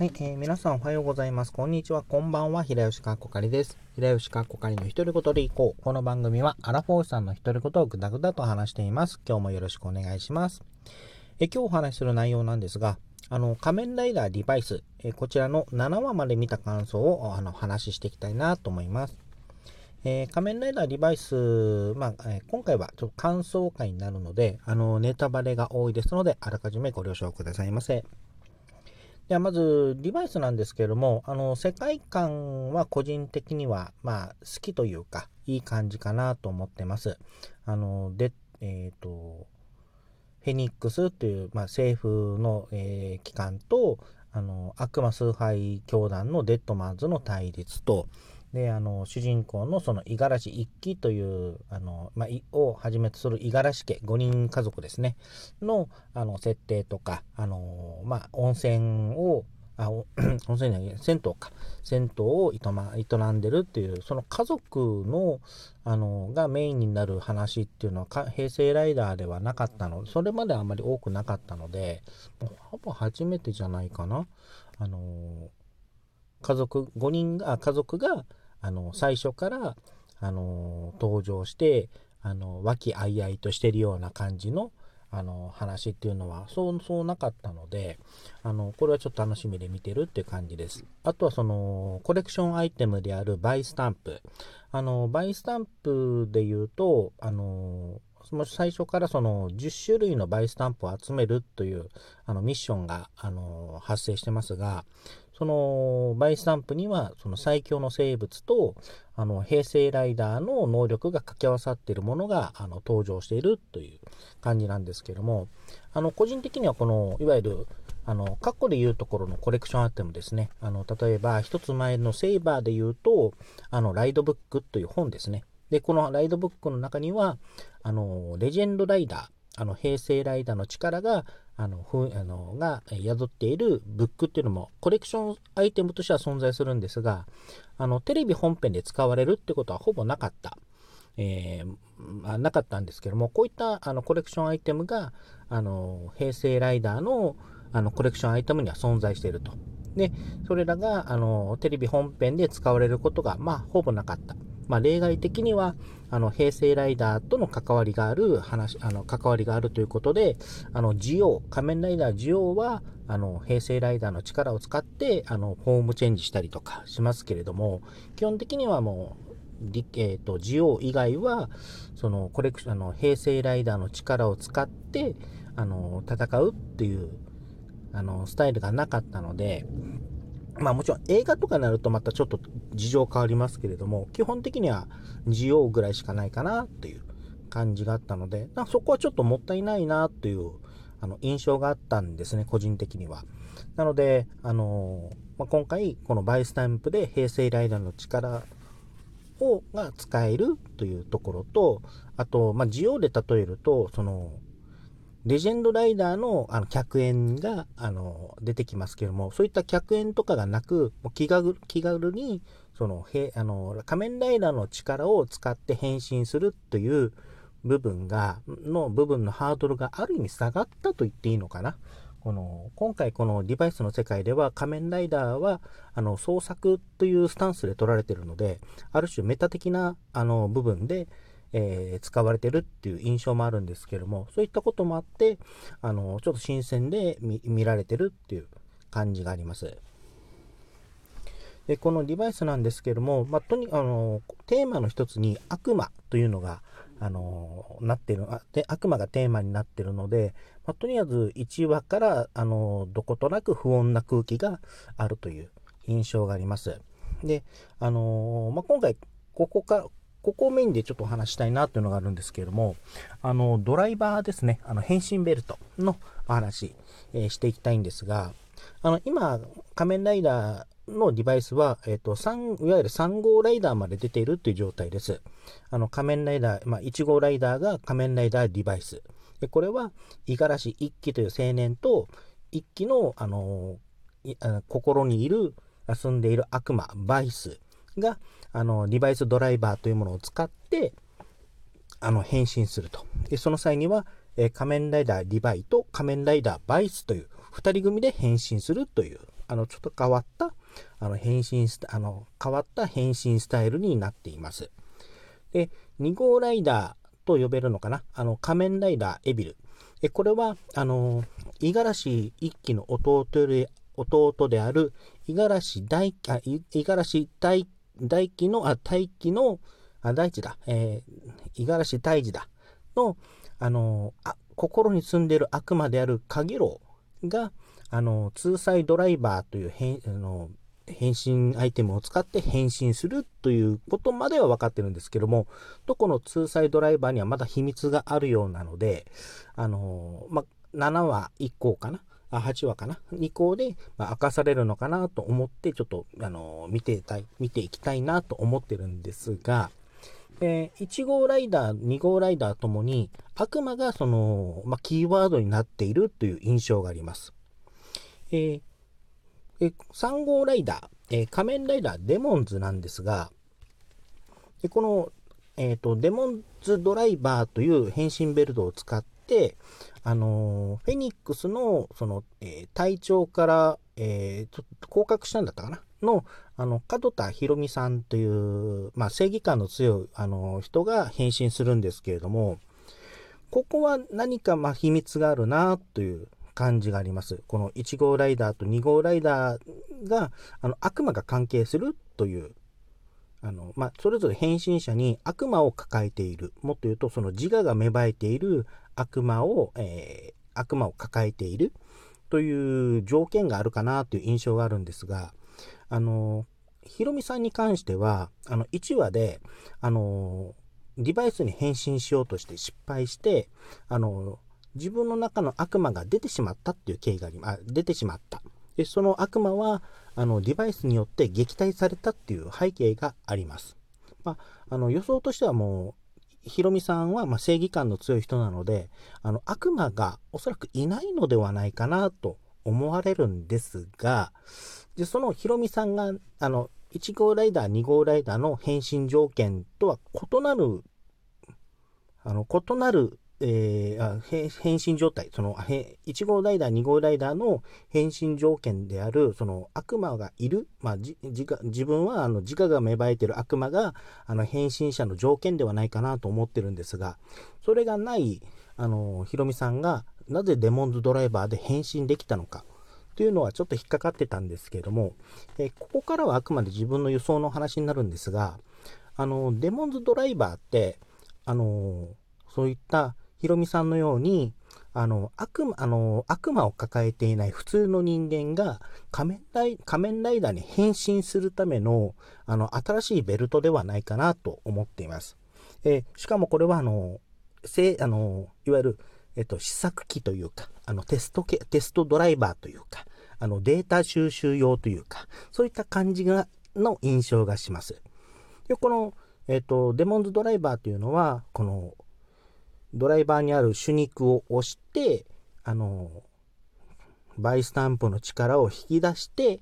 はい、えー、皆さんおはようございます。こんにちは、こんばんは。平吉かっこかりです。平吉かっこかりの独り言でいこう。この番組は、アラフォーさんの独り言をぐだぐだと話しています。今日もよろしくお願いします。え今日お話しする内容なんですが、あの、仮面ライダーデバイス、えこちらの7話まで見た感想をあの話していきたいなと思います。えー、仮面ライダーデバイス、まあ、えー、今回はちょっと感想会になるので、あの、ネタバレが多いですので、あらかじめご了承くださいませ。ではまず、デバイスなんですけれども、あの、世界観は個人的には、まあ、好きというか、いい感じかなと思ってます。あの、で、えっ、ー、と、フェニックスという、まあ、政府の、えー、機関と、あの、悪魔崇拝教団のデッドマンズの対立と、で、あの、主人公のその五十嵐一揆という、あの、まあ、をはじめとする五十嵐家、5人家族ですね、の、あの、設定とか、あの、まあ、温泉を、あ、温泉じゃない、銭湯か。銭湯を営,、ま、営んでるっていう、その家族の、あの、がメインになる話っていうのは、平成ライダーではなかったの、それまであまり多くなかったので、ほぼ初めてじゃないかな。あの、家族、5人が、家族が、あの、最初から、あの、登場して、あの、和気あいあいとしてるような感じの、あの、話っていうのは、そう、そうなかったので、あの、これはちょっと楽しみで見てるって感じです。あとはその、コレクションアイテムであるバイスタンプ。あの、バイスタンプで言うと、あの、最初からその10種類のバイスタンプを集めるというあのミッションがあの発生してますが、そのバイスタンプにはその最強の生物とあの平成ライダーの能力が掛け合わさっているものがあの登場しているという感じなんですけどもあの個人的にはこのいわゆるあの過去で言うところのコレクションアイテムですねあの例えば一つ前のセイバーで言うとあのライドブックという本ですね。でこのライドブックの中にはあのレジェンドライダーあの平成ライダーの力があのふあのが宿っているブックっていうのもコレクションアイテムとしては存在するんですがあのテレビ本編で使われるってことはほぼなかった。えー、なかったんですけどもこういったあのコレクションアイテムがあの平成ライダーのあのコレクションアイテムには存在していると。で、それらがあのテレビ本編で使われることが、まあ、ほぼなかった。まあ、例外的には、あの、平成ライダーとの関わりがある話、あの、関わりがあるということで、あの、ジオ仮面ライダージオは、あの、平成ライダーの力を使って、あの、フォームチェンジしたりとかしますけれども、基本的にはもう、えーと、ジオ以外はそのコレクションの平成ライダーの力を使ってあの戦うっていうあのスタイルがなかったのでまあもちろん映画とかになるとまたちょっと事情変わりますけれども、基本的には GO ぐらいしかないかなっていう感じがあったので、そこはちょっともったいないなっていうあの印象があったんですね、個人的には。なので、あのまあ、今回このバイスタンプで平成ライダーの力をが使えるというところと、あと、まあ、ジオで例えると、その、レジェンドライダーのあの客演があの出てきますけども、そういった客演とかがなく、もう気軽気軽にそのへあの仮面ライダーの力を使って変身するという部分が、の部分のハードルがある意味下がったと言っていいのかな。この今回このデバイスの世界では仮面ライダーはあの創作というスタンスで取られてるのである種メタ的なあの部分でえー、使われてるっていう印象もあるんですけども、そういったこともあって、あの、ちょっと新鮮で見られてるっていう感じがあります。でこのデバイスなんですけども、まあ、とにあのテーマの一つに悪魔というのがあのなってるあで悪魔がテーマになってるので、まあ、とりあえず1話からあのどことなく不穏な空気があるという印象があります。で、あのまあ、今回ここからここをメインでちょっとお話したいなというのがあるんですけれども、あの、ドライバーですね、あの、変身ベルトのお話、えー、していきたいんですが、あの、今、仮面ライダーのデバイスは、えっ、ー、と、3、いわゆる3号ライダーまで出ているという状態です。あの、仮面ライダー、まあ、1号ライダーが仮面ライダーデバイス。で、これは、五十嵐一輝という青年と、一輝の、あの心にいる、住んでいる悪魔、バイスが、あの、デバイスドライバーというものを使って、あの、変身すると。で、その際には、えー、仮面ライダーリヴァイと仮面ライダーバイスという2人組で変身するという、あの、ちょっと変わった、あの、変身スあの、変わった変身スタイルになっています。で、2号ライダーと呼べるのかな？あの、仮面ライダーエビル。えこれは、あの、五十嵐一騎の弟で弟である五十嵐大、五十嵐大、大輝の、あ、大輝の、あ、大地だ、えー、五十嵐大治だ、の、あの、あ、心に住んでいる悪魔である影郎が、あの、ツーサイドライバーという変、あの、変身アイテムを使って変身するということまでは分かってるんですけども、どこのツーサイドライバーにはまだ秘密があるようなので、あの、ま7話以降かな。あ8話かな？2項で、まあ、明かされるのかなと思って、ちょっと、あの見てたい、見ていきたいなと思ってるんですが、えー、1号ライダー、2号ライダーともに、悪魔がその、まあ、キーワードになっているという印象があります。えー、3号ライダー、え仮面ライダーデモンズなんですが、この、えっ、と、デモンズドライバーという変身ベルトを使って、あのフェニックスの、その、えー、隊長から、えー、ちょっと降格したんだったかな？の、あの、門田博美さんという、まあ、正義感の強い、あの、人が変身するんですけれども、ここは何か、ま秘密があるな、という感じがあります。この1号ライダーと2号ライダーが、あの、悪魔が関係するという、あの、まあ、それぞれ変身者に悪魔を抱えている。もっと言うと、その自我が芽生えている悪魔を、えー、悪魔を抱えているという条件があるかなという印象があるんですが、あの、ヒロミさんに関しては、あの、1話で、あの、デバイスに変身しようとして失敗して、あの、自分の中の悪魔が出てしまったっていう経緯があります。出てしまった。で、その悪魔は、あの、デバイスによって撃退されたっていう背景があります。まあ、あの、予想としてはもう、ヒロミさんは、ま正義感の強い人なので、あの、悪魔がおそらくいないのではないかなと思われるんですが、で、そのヒロミさんが、あの、1号ライダー、2号ライダーの変身条件とは異なる、あの、異なるえー、変身状態、その、1号ライダー、2号ライダーの変身条件である、その悪魔がいる、まあ、自自分はあの自我が芽生えている悪魔があの変身者の条件ではないかなと思ってるんですが、それがない、あの、ヒロミさんがなぜデモンズドライバーで変身できたのか。というのはちょっと引っかかってたんですけれども、えー、ここからはあくまで自分の予想の話になるんですが、あの、デモンズドライバーって、あの、そういったヒロミさんのように、あの、悪魔、あの、悪魔を抱えていない普通の人間が仮面ライ仮面ライダーに変身するための、あの、新しいベルトではないかなと思っています。えしかもこれは、あの、せあの、いわゆる、えっと、試作機というか、あの、テストテストドライバーというか、あの、データ収集用というか、そういった感じが、の印象がします。で、この、えっと、デモンズドライバーというのは、この、ドライバーにある朱肉を押して、あの、バイスタンプの力を引き出して、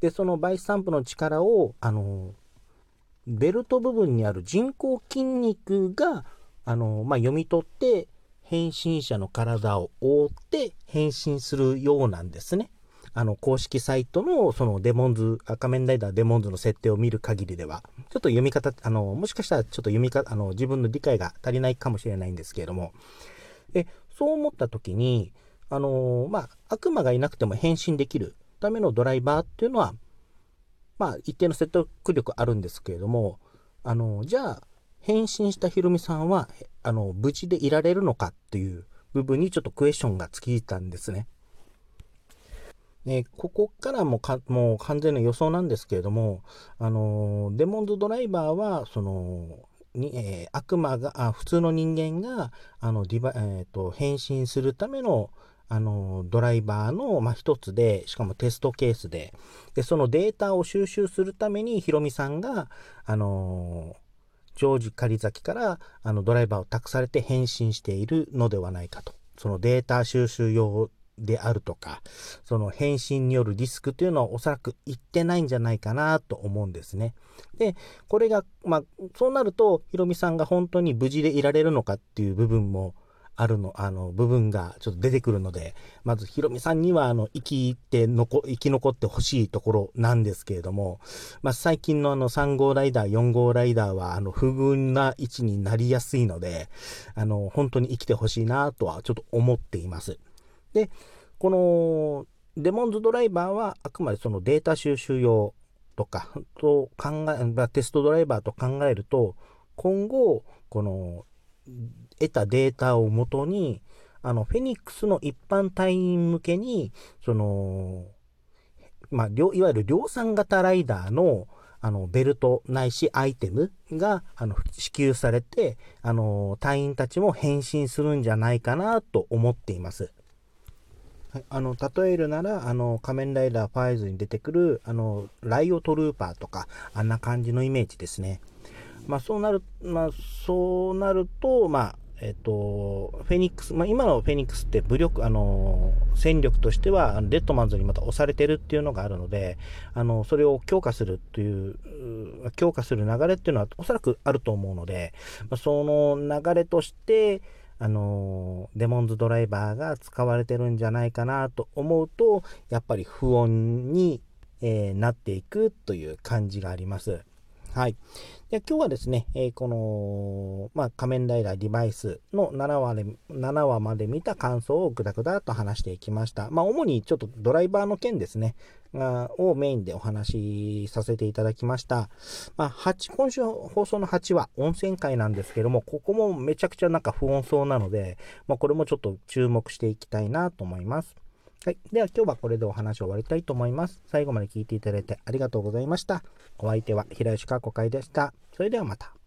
で、そのバイスタンプの力を、あの、ベルト部分にある人工筋肉が、あの、まあ、読み取って、変身者の体を覆って変身するようなんですね。あの、公式サイトの、そのデモンズ、仮面ライダーデモンズの設定を見る限りでは、ちょっと読み方、あの、もしかしたらちょっと読み方、あの、自分の理解が足りないかもしれないんですけれども、で、そう思った時に、あの、まあ、悪魔がいなくても変身できるためのドライバーっていうのは、まあ、一定の説得力あるんですけれども、あの、じゃあ、変身したヒロミさんは、あの、無事でいられるのかっていう部分にちょっとクエスチョンがつきたんですね。えここからもかもう完全な予想なんですけれども、あのデモンズドライバーは、その、にえー、悪魔があ、普通の人間があのディバ、えーと、変身するためのあのドライバーの、まあ、一つで、しかもテストケースで、でそのデータを収集するために、ヒロミさんが、あのジョージ狩崎からあのドライバーを託されて変身しているのではないかと。そのデータ収集用であるとか、その返信によるリスクというのはおそらく言ってないんじゃないかなと思うんですね。で、これが、まあ、そうなると、ヒロミさんが本当に無事でいられるのかっていう部分もあるの、あの、部分がちょっと出てくるので、まずヒロミさんには、あの、生きて残、生き残ってほしいところなんですけれども、まあ、最近のあの、3号ライダー、4号ライダーは、あの、不遇な位置になりやすいので、あの、本当に生きてほしいなとはちょっと思っています。で、この、デモンズドライバーはあくまでそのデータ収集用とかと考え、テストドライバーと考えると、今後、この得たデータをもとに、あの、フェニックスの一般隊員向けに、その、まあ、いわゆる量産型ライダーの、あの、ベルトないしアイテムが、あの、支給されて、あの、隊員たちも変身するんじゃないかなと思っています。あの、例えるなら、あの、仮面ライダーファイズに出てくる、あの、ライオトルーパーとか、あんな感じのイメージですね。まあ、そうなる、まあ、そうなると、まあ、えっと、フェニックス、まあ、今のフェニックスって武力、あの、戦力としては、レッドマンズにまた押されてるっていうのがあるので、あの、それを強化するという、強化する流れっていうのはおそらくあると思うので、まあ、その流れとして、あの、デモンズドライバーが使われてるんじゃないかなと思うと、やっぱり不穏に、え、なっていくという感じがあります。はい。で今日はですね、えー、この、まあ、仮面ライダーデバイスの7話で7話まで見た感想をぐだぐだと話していきました。まあ、主にちょっとドライバーの件ですね、がをメインでお話しさせていただきました。まあ、8、今週放送の8話、温泉会なんですけども、ここもめちゃくちゃなんか不穏そうなので、まあ、これもちょっと注目していきたいなと思います。はい。では今日はこれでお話を終わりたいと思います。最後まで聞いていただいてありがとうございました。お相手は平吉かこかいでした。それではまた。